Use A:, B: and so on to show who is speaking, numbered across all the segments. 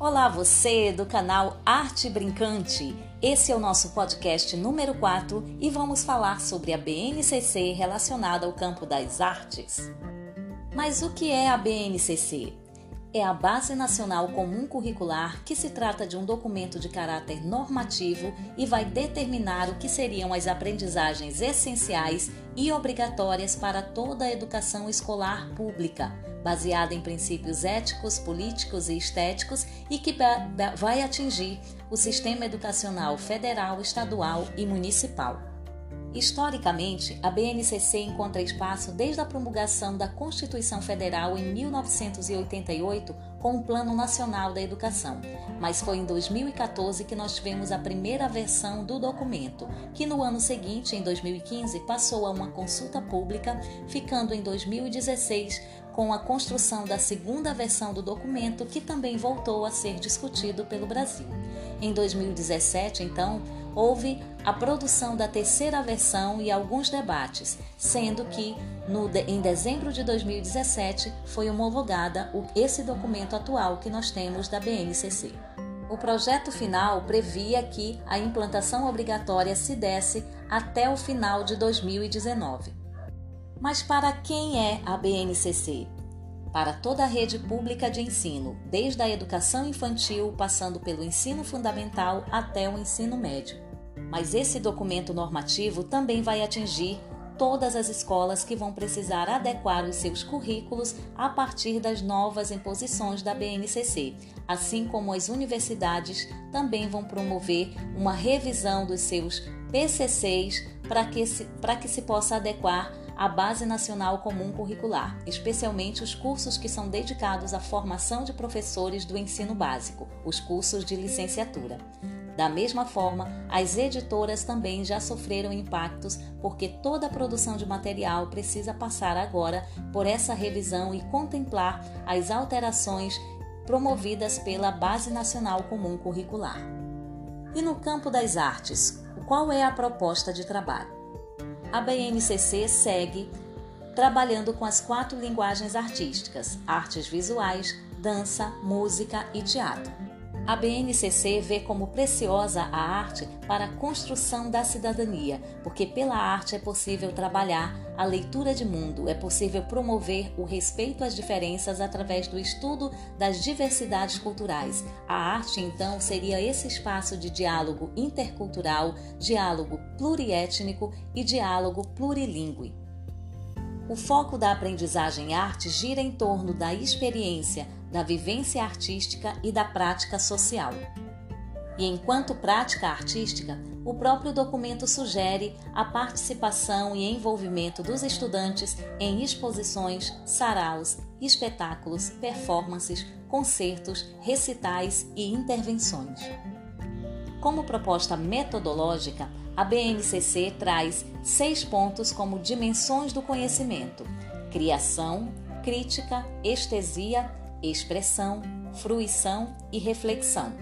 A: Olá, você do canal Arte Brincante. Esse é o nosso podcast número 4 e vamos falar sobre a BNCC relacionada ao campo das artes. Mas o que é a BNCC? é a Base Nacional Comum Curricular, que se trata de um documento de caráter normativo e vai determinar o que seriam as aprendizagens essenciais e obrigatórias para toda a educação escolar pública, baseada em princípios éticos, políticos e estéticos e que vai atingir o sistema educacional federal, estadual e municipal. Historicamente, a BNCC encontra espaço desde a promulgação da Constituição Federal em 1988 com o Plano Nacional da Educação, mas foi em 2014 que nós tivemos a primeira versão do documento, que no ano seguinte, em 2015, passou a uma consulta pública, ficando em 2016 com a construção da segunda versão do documento, que também voltou a ser discutido pelo Brasil. Em 2017, então, houve a produção da terceira versão e alguns debates, sendo que no, em dezembro de 2017 foi homologada o, esse documento atual que nós temos da BNCC. O projeto final previa que a implantação obrigatória se desse até o final de 2019. Mas para quem é a BNCC? Para toda a rede pública de ensino, desde a educação infantil, passando pelo ensino fundamental até o ensino médio. Mas esse documento normativo também vai atingir todas as escolas que vão precisar adequar os seus currículos a partir das novas imposições da BNCC, assim como as universidades também vão promover uma revisão dos seus PCCs para que, se, que se possa adequar à Base Nacional Comum Curricular, especialmente os cursos que são dedicados à formação de professores do ensino básico, os cursos de licenciatura. Da mesma forma, as editoras também já sofreram impactos porque toda a produção de material precisa passar agora por essa revisão e contemplar as alterações promovidas pela Base Nacional Comum Curricular. E no campo das artes, qual é a proposta de trabalho? A BNCC segue trabalhando com as quatro linguagens artísticas: artes visuais, dança, música e teatro. A BNCC vê como preciosa a arte para a construção da cidadania, porque pela arte é possível trabalhar a leitura de mundo, é possível promover o respeito às diferenças através do estudo das diversidades culturais. A arte, então, seria esse espaço de diálogo intercultural, diálogo pluriétnico e diálogo plurilingüe. O foco da aprendizagem arte gira em torno da experiência, da vivência artística e da prática social. E enquanto prática artística, o próprio documento sugere a participação e envolvimento dos estudantes em exposições, saraus, espetáculos, performances, concertos, recitais e intervenções. Como proposta metodológica, a BNCC traz seis pontos como dimensões do conhecimento: criação, crítica, estesia, expressão, fruição e reflexão.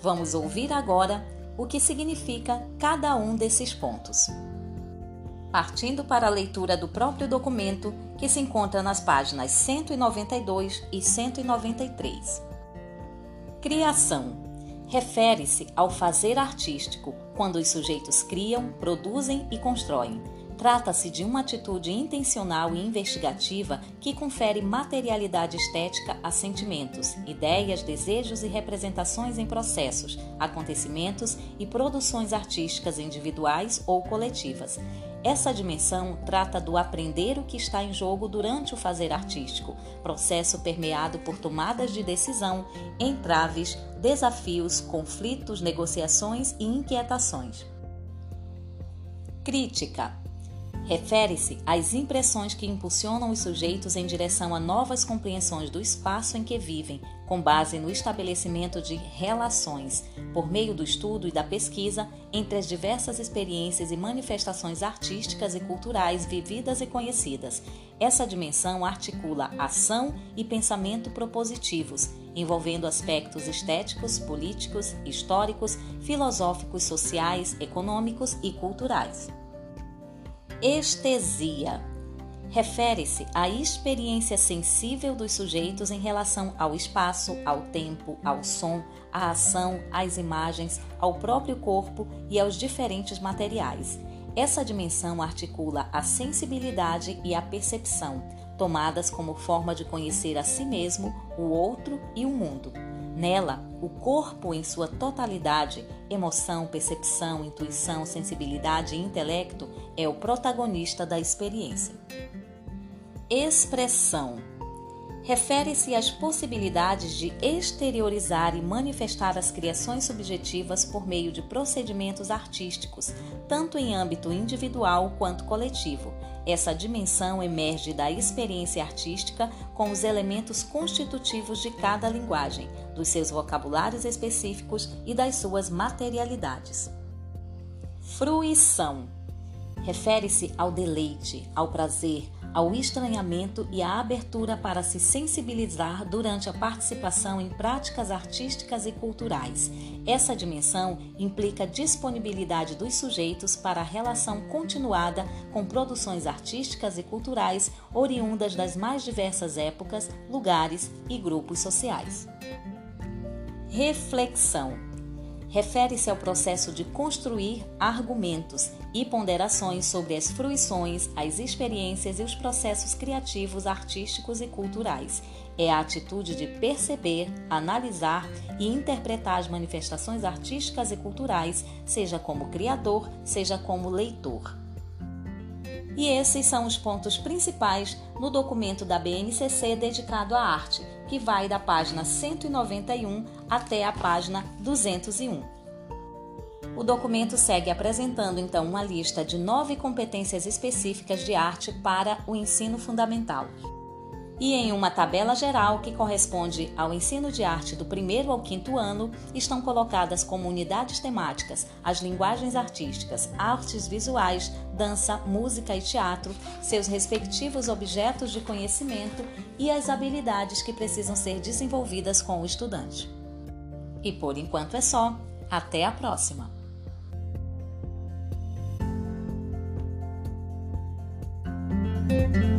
A: Vamos ouvir agora o que significa cada um desses pontos. Partindo para a leitura do próprio documento, que se encontra nas páginas 192 e 193. Criação refere-se ao fazer artístico, quando os sujeitos criam, produzem e constroem, Trata-se de uma atitude intencional e investigativa que confere materialidade estética a sentimentos, ideias, desejos e representações em processos, acontecimentos e produções artísticas individuais ou coletivas. Essa dimensão trata do aprender o que está em jogo durante o fazer artístico, processo permeado por tomadas de decisão, entraves, desafios, conflitos, negociações e inquietações. Crítica refere-se às impressões que impulsionam os sujeitos em direção a novas compreensões do espaço em que vivem, com base no estabelecimento de relações, por meio do estudo e da pesquisa, entre as diversas experiências e manifestações artísticas e culturais vividas e conhecidas. Essa dimensão articula ação e pensamento propositivos, envolvendo aspectos estéticos, políticos, históricos, filosóficos, sociais, econômicos e culturais. Estesia refere-se à experiência sensível dos sujeitos em relação ao espaço, ao tempo, ao som, à ação, às imagens, ao próprio corpo e aos diferentes materiais. Essa dimensão articula a sensibilidade e a percepção, tomadas como forma de conhecer a si mesmo, o outro e o mundo. Nela, o corpo em sua totalidade, emoção, percepção, intuição, sensibilidade e intelecto, é o protagonista da experiência. Expressão refere-se às possibilidades de exteriorizar e manifestar as criações subjetivas por meio de procedimentos artísticos, tanto em âmbito individual quanto coletivo. Essa dimensão emerge da experiência artística com os elementos constitutivos de cada linguagem, dos seus vocabulários específicos e das suas materialidades. Fruição refere-se ao deleite, ao prazer, ao estranhamento e à abertura para se sensibilizar durante a participação em práticas artísticas e culturais. Essa dimensão implica disponibilidade dos sujeitos para a relação continuada com produções artísticas e culturais oriundas das mais diversas épocas, lugares e grupos sociais. Reflexão refere-se ao processo de construir argumentos e ponderações sobre as fruições, as experiências e os processos criativos, artísticos e culturais. É a atitude de perceber, analisar e interpretar as manifestações artísticas e culturais, seja como criador, seja como leitor. E esses são os pontos principais no documento da BNCC dedicado à arte, que vai da página 191 até a página 201. O documento segue apresentando então uma lista de nove competências específicas de arte para o ensino fundamental e em uma tabela geral que corresponde ao ensino de arte do primeiro ao quinto ano, estão colocadas como unidades temáticas as linguagens artísticas, artes visuais, dança, música e teatro, seus respectivos objetos de conhecimento e as habilidades que precisam ser desenvolvidas com o estudante. E por enquanto é só. Até a próxima! thank